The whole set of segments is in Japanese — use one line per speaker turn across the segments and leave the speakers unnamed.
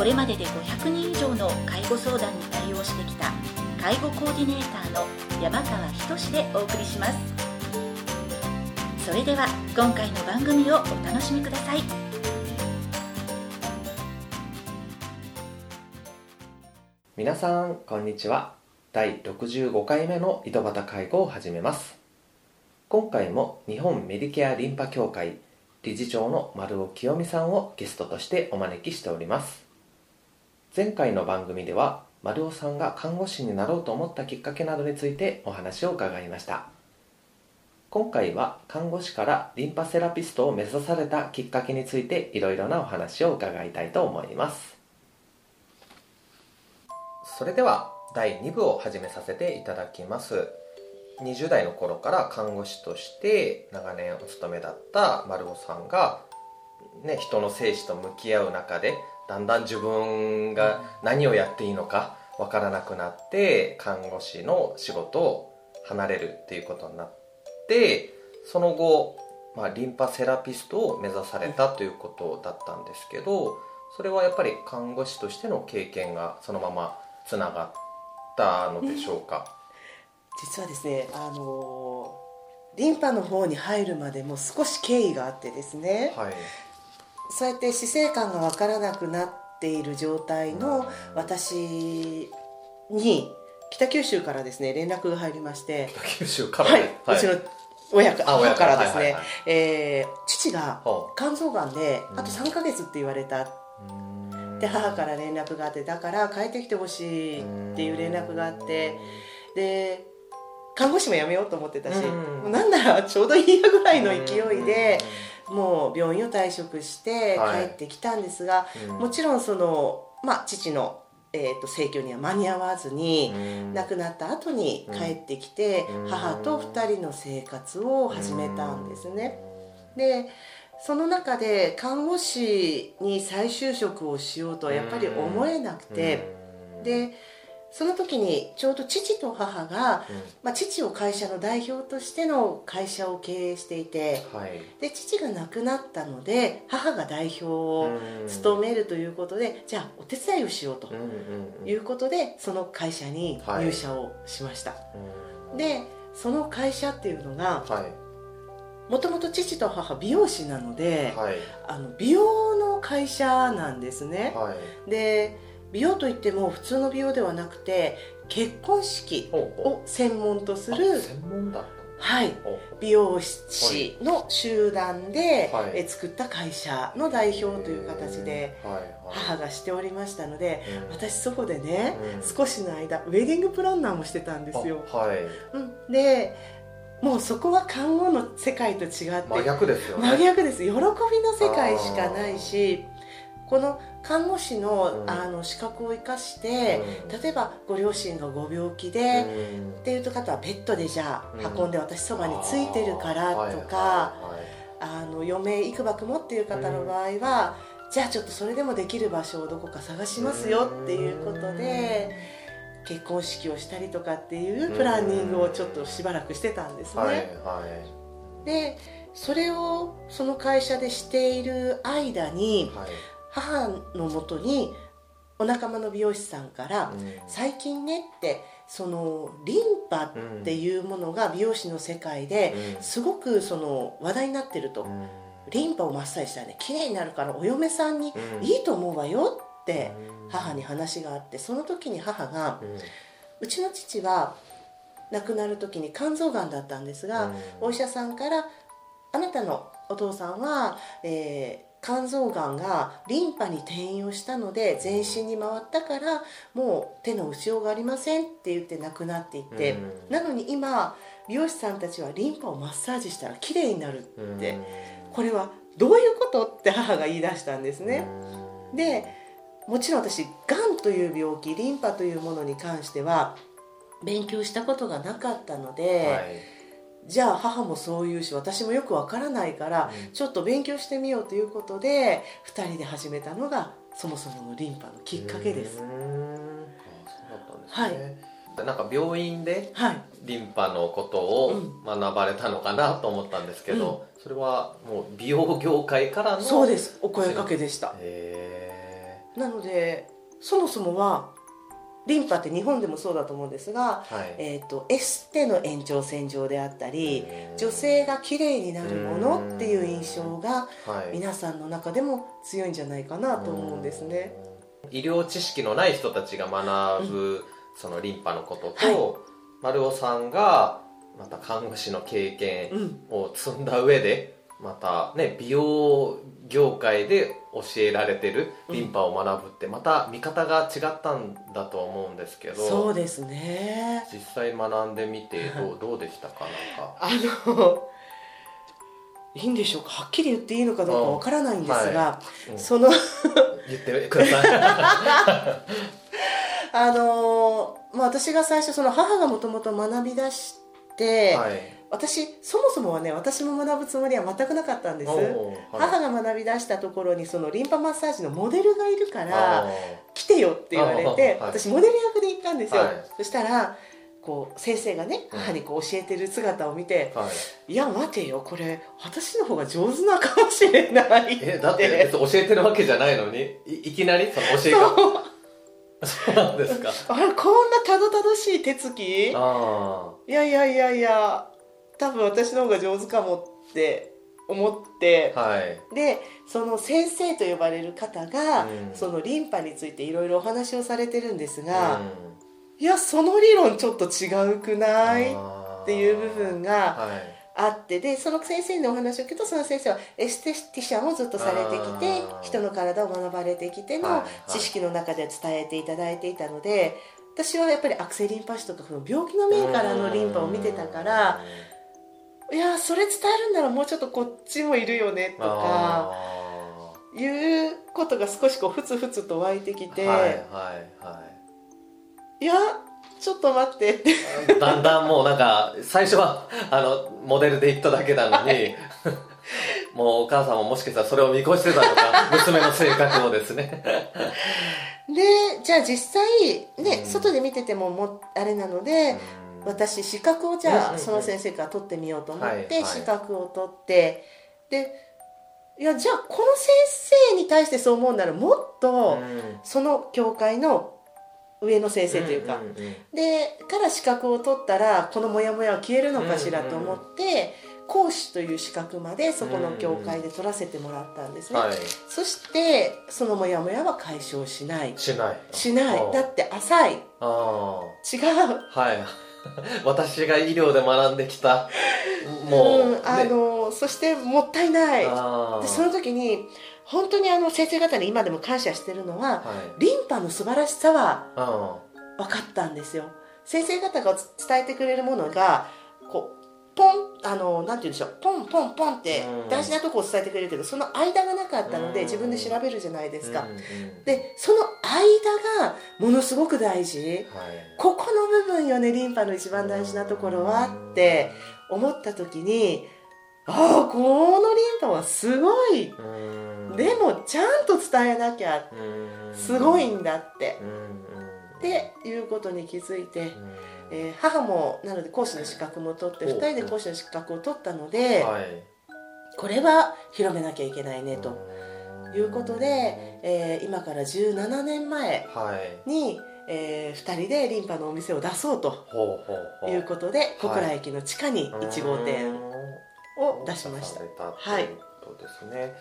これまでで500人以上の介護相談に対応してきた介護コーディネーターの山川仁でお送りします。それでは今回の番組をお楽しみください。
皆さんこんにちは。第65回目の井戸端介護を始めます。今回も日本メディケアリンパ協会理事長の丸尾清美さんをゲストとしてお招きしております。前回の番組では丸尾さんが看護師になろうと思ったきっかけなどについてお話を伺いました。今回は看護師からリンパセラピストを目指されたきっかけについていろいろなお話を伺いたいと思います。それでは第2部を始めさせていただきます。20代の頃から看護師として長年お勤めだった丸尾さんが、ね、人の生死と向き合う中でだんだん自分が何をやっていいのかわからなくなって看護師の仕事を離れるっていうことになってその後、まあ、リンパセラピストを目指されたということだったんですけどそれはやっぱり看護師としての経験がそのままつながったのでしょうか、
実はですねあのリンパの方に入るまでも少し経緯があってですね、
はい、
そうやって死生観が分からなくなっている状態の私に北九州からですね連絡が入りまして
北九州から、
はい、うちの親からですね
はいはいはい
えー父が
ほ
肝臓がんであと
うん
3ヶ月って言われた。で母から連絡があってだから帰ってきてほしいっていう連絡があってで看護師も辞めようと思ってたし、
うん。
なんならちょうどいいやぐらいの勢いで、もう病院を退職して
はい。
帰ってきたんですが、
うん。
もちろんその、まあ、父の、えー、と逝去には間に合わずに、
うん。
亡くなった後に帰ってきて、
うん。
母と2人の生活を始めたんですね。でその中で看護師に再就職をしようとはやっぱり思えなくて、
うん。
でその時にちょうど父と母が、
うん。
まあ、父を会社の代表としての会社を経営していて
はい。
で父が亡くなったので母が代表を務めるということで、じゃあお手伝いをしようと
うんうんうん。
いうことでその会社に入社をしました、
うん
でその会社っていうのが
はい。
もともと父と母美容師なので、
はい。
あの美容の会社なんですね、
はい。
で美容といっても普通の美容ではなくて結婚式を専門とす
う
る
あ専門だ
はい。美容師の集団で、
はい。
え作った会社の代表という形で母がしておりましたので
うん。
私そこでね、
うん。
少しの間ウェディングプランナーもしてたんですよ、
あはい。
うん、でもうそこは看護の世界と違って
真逆ですよね。
真逆です。喜びの世界しかないしこの看護師の,、
うん。
あの資格を生かして、
うん。
例えばご両親がご病気で、
うん。
っていう方はベッドでじゃあ
うん。
運んで私そばについてるからとか、
はい
あの余命いくばくもっていう方の場合は、じゃあちょっとそれでもできる場所をどこか探しますよっていうことで、結婚式をしたりとかっていうプランニングをちょっとしばらくしてたんですね。
はいはい。
でそれをその会社でしている間に
はい
母のもとにお仲間の美容師さんから
うん「
最近ね」ってそのリンパっていうものが美容師の世界で
うん。
すごくその話題になってると。
うん。
リンパをマッサージしたらね綺麗になるからお嫁さんに
うん。
いいと思うわよって
うん。
母に話があってその時に母が
うん。
うちの父は亡くなる時に肝臓がんだったんですが、お医者さんから「あなたのお父さんは、えー肝臓がんがリンパに転移をしたので全身に回ったからもう手の打ちようがありません」って言って亡くなっていって、
うん。
なのに今美容師さんたちはリンパをマッサージしたら綺麗になるって、これはどういうことって母が言い出したんですね。でもちろん私がんという病気リンパというものに関しては勉強したことがなかったので、
はい
じゃあ母もそう言うし私もよくわからないから、
うん。
ちょっと勉強してみようということで2人で始めたのがそもそものリンパのきっかけです。
うーん。あそうだったんですね、なんか病院で
はい。
リンパのことを
うん。
学ばれたのかなと思ったんですけど、それはもう美容業界からの
そうです。お声かけでした。
へ
なのでそもそもはリンパって日本でもそうだと思うんですが、
ーはい。
えー、とエステの延長線上であったり
うん
女性が綺麗になるものっていう印象が
はい。
皆さんの中でも強いんじゃないかなと思うんですね。
うん。医療知識のない人たちが学ぶ、そのリンパのことと、
はい。
丸尾さんがまた看護師の経験
うん、
を積んだ上でまたね美容業界で教えられてるリンパを学ぶってまた見方が違ったんだと思うんですけど
そうですね。
実際学んでみてどう どうでしたか？なんか。
あのいいんでしょうか？はっきり言っていいのかどうかわからないんですが、
はうん。
その
言ってください。
あの、まあ、私が最初その母がもともと学び出して、
はい
私そもそもはね私も学ぶつもりは全くなかったんです、
はい。
母が学び出したところにそのリンパマッサージのモデルがいるか
あ
ら来てよって言われて、
はい。
私モデル役で行ったんですよ、
はい。
そしたらこう先生がね
うん。
母にこう教えてる姿を見て
ーはい「
いや待てよこれ私の方が上手なかもしれない」
えだって別に教えてるわけじゃないのにいいきなりその教えが。そう。なんですか。
あれこんなたどたどしい手つき？い
あ
やいやいやいや多分私の方が上手かもって思って
あはい。
でその先生と呼ばれる方が、
うん。
そのリンパについていろいろお話をされてるんです
う
が、
ん。
いやその理論ちょっと違うくないっていう部分が
はい。
あってでその先生のお話を聞くとその先生はエステティシャンをずっとされてきて人の体を学ばれてきての
はいはい。
知識の中で伝えていただいていたので私はやっぱり悪性リンパ腫とかその病気の面からのリンパを見てたからいやそれ伝えるんならもうちょっとこっちもいるよねとか
あ
いうことが少しこうふつふつと湧いてきて、
ーはいはいはい。
いやちょっと待って。って
いだんだんもうなんか最初はあのモデルで行っただけなのに、もうお母さんももしかしたらそれを見越してたのか 娘の性格をですね。
でじゃあ実際ね、
うん。
外で見ててももあれなので、私資格をじゃあその先生から取ってみようと思って、資格を取ってでいやじゃあこの先生に対してそう思うならもっとその教会の上の先生というか、でから資格を取ったらこのモヤモヤは消えるのかしらと思って、講師という資格までそこの教会で取らせてもらったんですね、
はい。
そしてそのモヤモヤは解消しない。
しない。
しない。だって浅い。違う。
はい 私が医療で学んできた。もう、
ん、あのそしてもったいない。でその時に本当にあの先生方に今でも感謝してるのは
はい。
リンパの素晴らしさは
あ
分かったんですよ。先生方が伝えてくれるものがこうポンあのなんて言うんでしょう。ポンポンポンって
うん。
大事なとこを伝えてくれるけどその間がなかったので
うん。
自分で調べるじゃないですか。でその間がものすごく大事。
はい。
ここの部分よねリンパの一番大事なところはって思った時にああこのリンパはすごい。
うん。
でもちゃんと伝えなきゃ
うん。
すごいんだって。っていうことに気づいて、
うん
えー母もなので講師の資格も取って
ほう。
2人で講師の資格を取ったので
はい。
これは広めなきゃいけないねと。いうことで、えー今から17年前
はい。
に、え2人でリンパのお店を出そうと
ほうほうほう。
いうことで小倉駅の地下に1号店を出しました。
出されたといですね、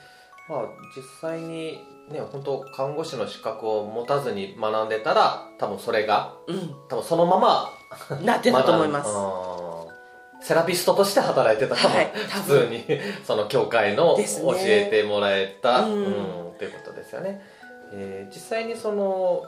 まあ実際にね本当看護師の資格を持たずに学んでたら多分それが
う
多分そのまま
んなってたと思います。
セラピストとして働いてた
はい
普通にその教会の教えてもらえた、
うん。
うんっていうことですよね、えー実際にその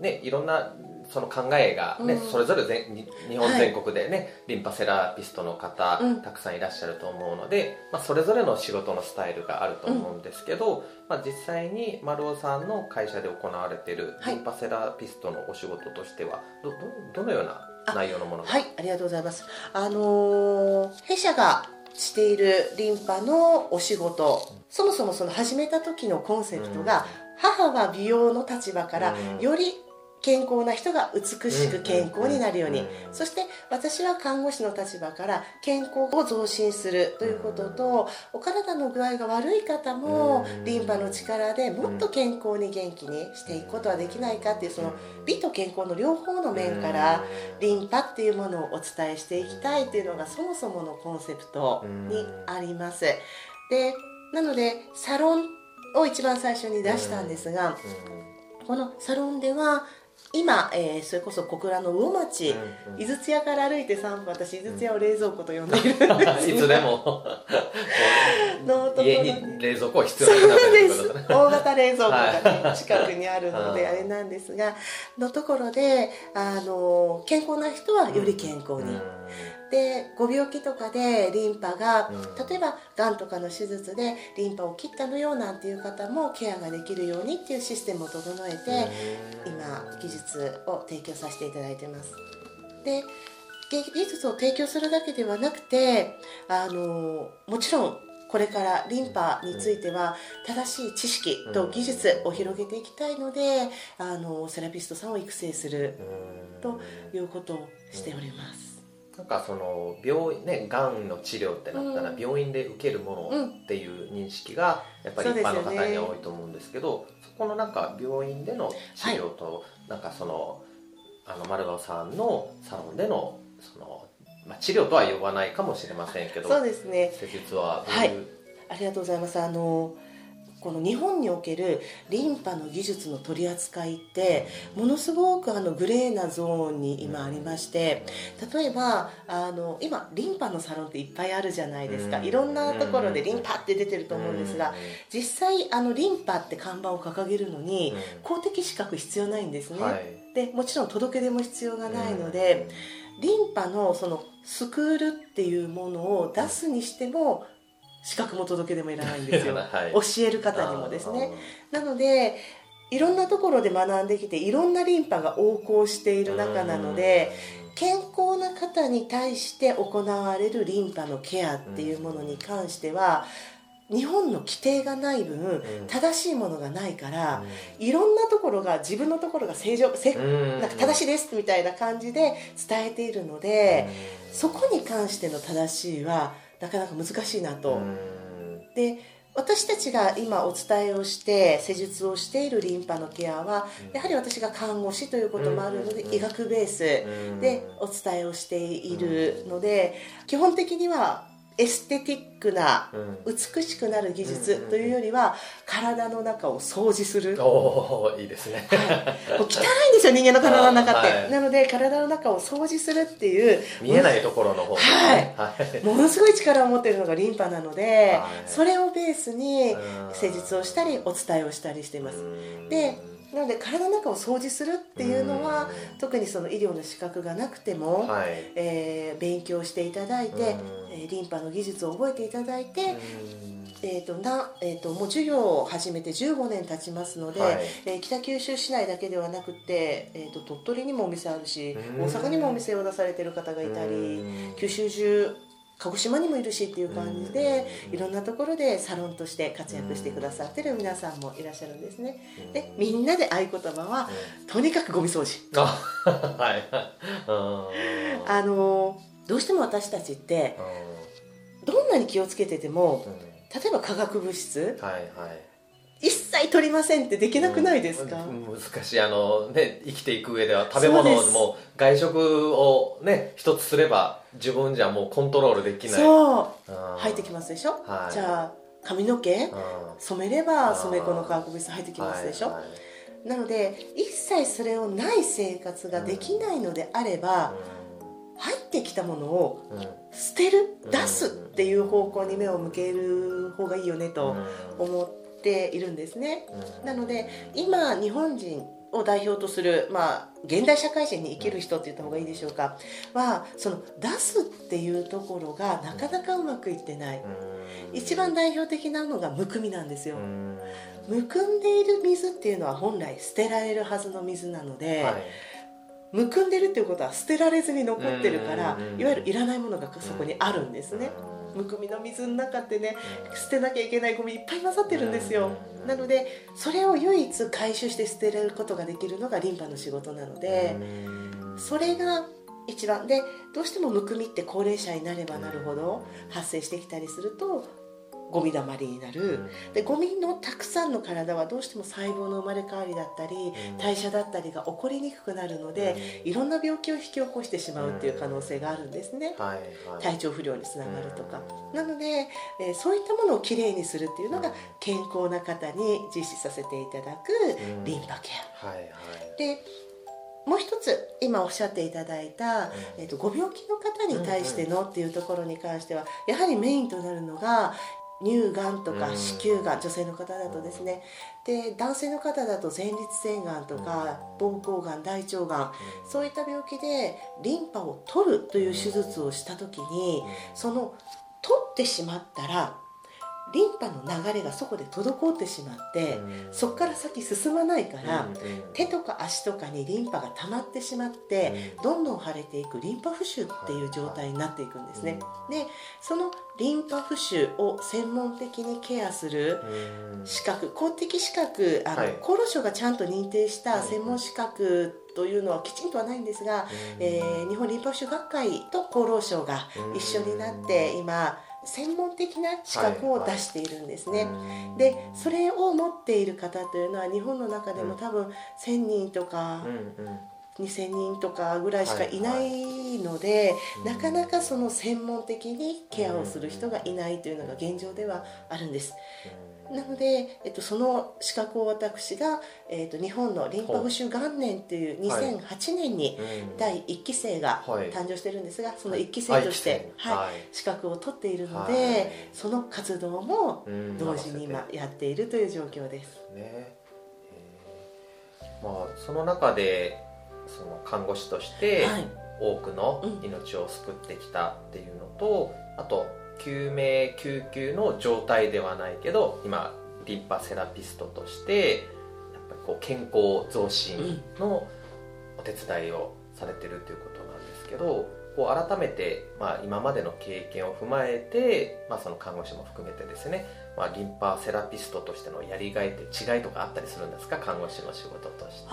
ねいろんなその考えがね、
うん。
それぞれ全に日本全国でね、リンパセラピストの方、
うん。
たくさんいらっしゃると思うので、まあ、それぞれの仕事のスタイルがあると思うんですけど、まあ、実際に丸尾さんの会社で行われている
はい。
リンパセラピストのお仕事としてはどどどのような内容のものが？
はい、ありがとうございます。あのー弊社がしているリンパのお仕事、そもそもその始めた時のコンセプトが、母は美容の立場から
うん。
より健康な人が美しく健康になるように、
うん
そして私は看護師の立場から健康を増進するということと、お体の具合が悪い方も
うん
リンパの力でもっと健康に元気にしていくことはできないかっていうその美と健康の両方の面からリンパっていうものをお伝えしていきたいっていうのがそもそものコンセプトにあります。でなのでサロンを一番最初に出したんですがこのサロンでは今、えーそれこそ小倉の魚町井筒屋から歩いて3分私井筒屋を冷蔵庫と呼んでいる。ん。ですが
いつでも。
のところ
家
に
に冷蔵庫は必
そう
要なくなって
です大型冷蔵庫がね、
は い
近くにあるので
はい
あれなんですがのところであの健康な人はより健康に、でご病気とかでリンパが、
うん。
例えばがんとかの手術でリンパを切ったのよなんていう方もケアができるようにっていうシステムを整えて、今技術を提供させていただいてます。で技術を提供するだけではなくてあのもちろんこれからリンパについては正しい知識と技術を広げていきたいのであのセラピストさんを育成するということをしております
なんかその病院ねがんの治療ってなったら
うん。
病院で受けるものっていう認識がやっぱり一般の方には多いと思うんですけどそこのなんか病院での治療となんかそのあの丸川さんのサロンでのそのまあ治療とは呼ばないかもしれませんけど
そうですね。
施術はどういう？
ありがとうございます。あのこの日本におけるリンパの技術の取り扱いってものすごくあのグレーなゾーンに今ありまして例えばあの今リンパのサロンっていっぱいあるじゃないですか。
うん。
いろんなところでリンパって出てると思うんですが実際あのリンパって看板を掲げるのに公的資格必要ないんですね、
はい。
でもちろん届け出も必要がないので、リンパのそのスクールっていうものを出すにしても資格も届け出もいらないんですよ。
はい。
教える方にもですね。なのでいろんなところで学んできていろんなリンパが横行している中なので健康な方に対して行われるリンパのケアっていうものに関しては日本の規定がない分正しいものがないからいろんなところが自分のところが正常せなんか正しいですみたいな感じで伝えているのでそこに関しての正しいはなかなか難しいなと。で私たちが今お伝えをして施術をしているリンパのケアはやはり私が看護師ということもあるので医学ベースでお伝えをしているので基本的にはエステティックな美しくなる技術というよりは体の中を掃除する、
おおいいですね。
はい、もう汚いんですよ人間の体の中って、
はい。
なので体の中を掃除するっていう
見えないところの方ですねはい。
ものすごい力を持っているのがリンパなので、
はい。
それをベースに
うん。
施術をしたりお伝えをしたりしています。
うん。
でなので体の中を掃除するっていうのは特にその医療の資格がなくても、
はい。
えー勉強していただいて、
うん
えーリンパの技術を覚えていただいて、
うん。
えーとなえー、ともう授業を始めて15年経ちますので、
はい。
えー北九州市内だけではなくて、えー、と鳥取にもお店あるし
うん。
大阪にもお店を出されてる方がいたり
うん。
九州中鹿児島にもいるしっていう感じで
うん。
いろんなところでサロンとして活躍してくださってる皆さんもいらっしゃるんですね。でみんなで合言葉はとにかくゴミ掃除。
あはい。うん
あのーどうしても私たちってどんなに気をつけてても
うん。
例えば化学物質
はいはい。
一切取りませんってできなくないですか、
うん。難しい。あのね生きていく上では食べ物も外食をね一つすれば自分じゃもうコントロールできない。
そう。
うん。
入ってきますでしょ、
はい。
じゃあ髪の毛
うん。
染めれば染め粉の化学物質入ってきますでしょ、
はいはい。
なので一切それをない生活ができないのであれば、入ってきたものを捨てる
うん。
出すっていう方向に目を向ける方がいいよねと
うん。
思っているんですね。
うん。
なので今日本人っを代表とする、まあ、現代社会人に生きる人って言った方がいいでしょうか。はその出すっていうところがなかなかうまくいってない。一番代表的なのがむくみなんですよ。むくんでいる水っていうのは本来捨てられるはずの水なので、はいむくんでるっていうことは捨てられずに残ってるからいわゆるいらないものがそこにあるんですね。むくみの水の中ってね捨てなきゃいけないゴミいっぱい混ざってるんですよ。なのでそれを唯一回収して捨てられることができるのがリンパの仕事なのでそれが一番でどうしてもむくみって高齢者になればなるほど発生してきたりするとゴミだまりになる、でゴミのたくさんの体はどうしても細胞の生まれ変わりだったり、代謝だったりが起こりにくくなるので、いろんな病気を引き起こしてしまうっていう可能性があるんですね、体調不良につながるとか、なので、えそういったものをきれいにするっていうのが健康な方に実施させていただくリンパケア、はいはい、でもう一つ今おっしゃっていただいた、えーと、ご病気の方に対してのっていうところに関してはやはりメインとなるのが乳がんとか子宮がん女性の方だとですね。で男性の方だと前立腺がんとか膀胱がん大腸がんそういった病気でリンパを取るという手術をした時にその取ってしまったらリンパの流れがそこで滞ってしまって、そこから先進まないから、手とか足とかにリンパが溜まってしまって、どんどん腫れていくリンパ浮腫っていう状態になっていくんですね。でそのリンパ浮腫を専門的にケアする資格公的資格あの、はい、厚労省がちゃんと認定した専門資格というのはきちんとはないんですが、えー、日本リンパ浮腫学会と厚労省が一緒になって今専門的な資格を出しているんですね、はいはい、でそれを持っている方というのは日本の中でも多分1,000人とか、2,000人とかぐらいしかいないので、はいはい、なかなかその専門的にケアをする人がいないというのが現状ではあるんです。なので、えっと、その資格を私が、えっと、日本のリンパ浮腫元年という2008年に第1期生が誕生してるんですが、その1期生として、はい、資格を取っているので、その活動も同時に今やっているという状況です。ね。
まあ、その中でその看護師として多くの命を救ってきたっていうのと、あと救命救急の状態ではないけど今リンパセラピストとしてやっぱりこう健康増進のお手伝いをされてるということなんですけどこう改めて、まあ、今までの経験を踏まえて、まあ、その看護師も含めてですね、まあ、リンパセラピストとしてのやりがいって違いとかあったりするんですか？看護師の仕事として。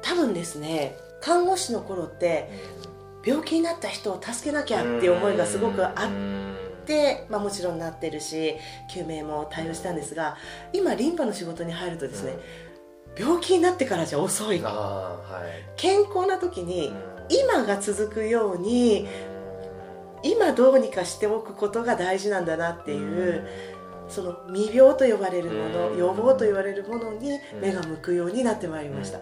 多分ですね看護師の頃って、病気になった人を助けなきゃっていう思いがすごくあって、まあ、もちろんなってるし救命も対応したんですが今リンパの仕事に入るとですね、病気になってからじゃ遅い、はい、健康な時に今が続くように今どうにかしておくことが大事なんだなっていうその未病と呼ばれるもの予防と言われるものに目が向くようになってまいりました。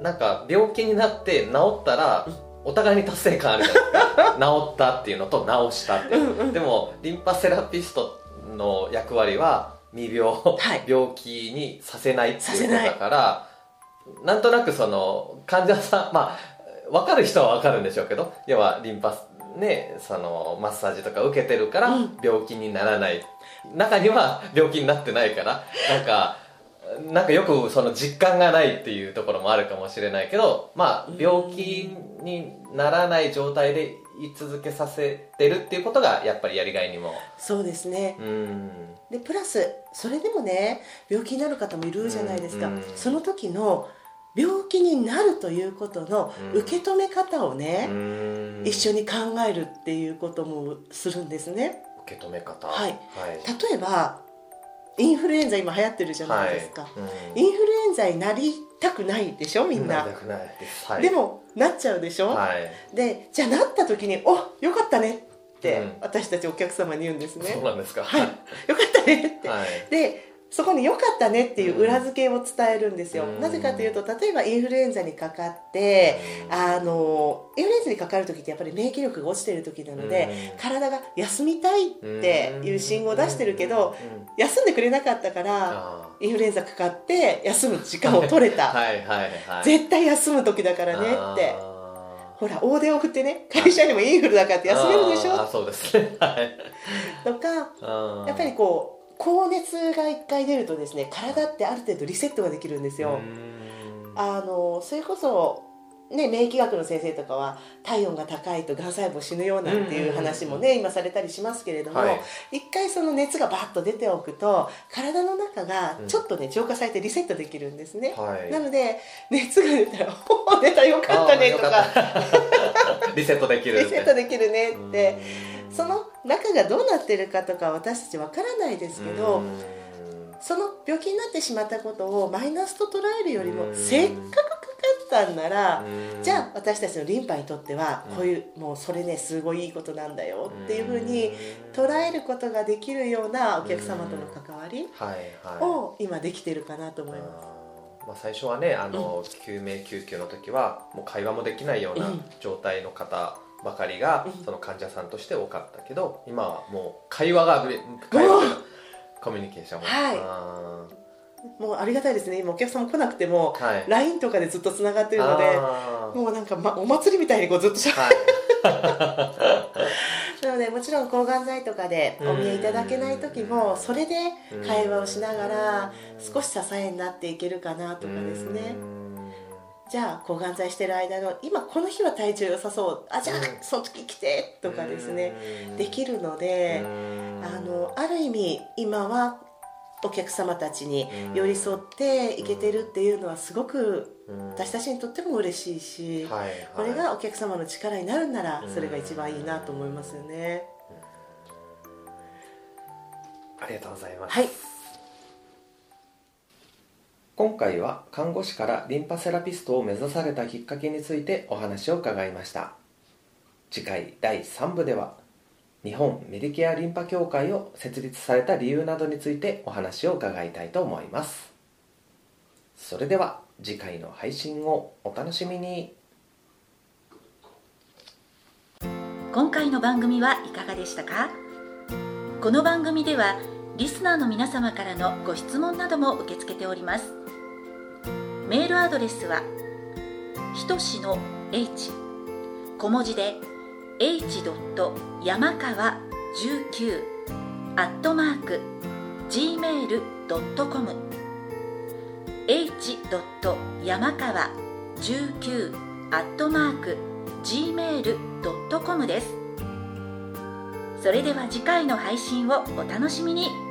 なんか病気になって治ったら、お互いに達成感あるじゃないですか。治ったっていうのと治したってでもリンパセラピストの役割は未病、はい、病気にさせないっていうことだからなんとなくその患者さんまあ分かる人は分かるんでしょうけど要はリンパねそのマッサージとか受けてるから病気にならない、うん、中には病気になってないからなんかなんかよくその実感がないっていうところもあるかもしれないけどまあ病気にならない状態で居続けさせてるっていうことがやっぱりやりがいにも。
そうですね。でプラスそれでもね病気になる方もいるじゃないですか。その時の病気になるということの受け止め方をね一緒に考えるっていうこともするんですね。
受け止め方。
はい、はい、例えばインフルエンザ今流行ってるじゃないですか、はい。うん、インフルエンザになりたくないでしょ？みんな、はい、でもなっちゃうでしょ、はい、でじゃあなった時に「およかったね」って私たちお客様に言うんですね、
そうなんですか。
はい。よかったねって、はい、でそこに良かったねっていう裏付けを伝えるんですよ、
うん。
なぜかというと例えばインフルエンザにかかってあのインフルエンザにかかる時ってやっぱり免疫力が落ちてる時なので、体が休みたいっていう信号を出してるけど、
うん。
休んでくれなかったから
あ
インフルエンザかかって休む時間を取れ
ー
た。
はい
絶対休む時だからねって。
あ
ほら大手を振ってね会社にもインフルだからって
ー
休めるでしょ。
あーそうですね。はい。
とかやっぱりこう高熱が1回出るとですね体ってある程度リセットができるんですよ。
うん。
あのそれこそ、ね、免疫学の先生とかは体温が高いとがん細胞死ぬよなんていう話もね、今されたりしますけれども、
はい。
一回その熱がバッと出ておくと体の中がちょっとね浄化されてリセットできるんですね。
はい。
なので熱が出たら「おお出たよかったね」とか。
リセットでき「る
リセットできるね」って。
うん
その中がどうなってるかとか私たちわからないですけど、
うん。
その病気になってしまったことをマイナスと捉えるよりも
うん。
せっかくかかったんなら
うん。
じゃあ私たちのリンパにとっては
うん
こういうもうそれねすごいいいことなんだよっていうふうに捉えることができるようなお客様との関わりを今できてるかなと思いま
あー。まあ、最初はねあの、救命救急の時はもう会話もできないような
うん。
状態の方ばかりが、
うん。
その患者さんとして多かったけど今はもう会話が会話コミュニケーションが。
はい。もうありがたいですね。今お客様来なくても
ーはい。
LINE とかでずっとつながってるのでもうなんか、ま、お祭りみたいにこうずっとしゃ
はい。
なのでもちろん抗がん剤とかでお見えいただけない時もそれで会話をしながら少し支えになっていけるかなとかですねじゃあ抗がん剤してる間の今この日は体調良さそう。あじゃあ
うん。
その時来てとかですね。でき
る
るのであのある意味今はお客様たちに寄り添っていけてるっていうのはすごく私たちにとっても嬉しいし
はいはい、
これがお客様の力になるんならそれが一番いいなと思いますよね。
ありがとうございます、
はい
今回は看護師からリンパセラピストを目指されたきっかけについてお話を伺いました。次回第3部では日本メディケアリンパ協会を設立された理由などについてお話を伺いたいと思います。それでは次回の配信をお楽しみに。
今回の番組はいかがでしたか？この番組ではリスナーの皆様からのご質問なども受け付けております。メールアドレスはひとしの h 小文字で h. 山川19アットマーク gmail.com h. 山川19アットマーク gmail.com ですそれでは次回の配信をお楽しみに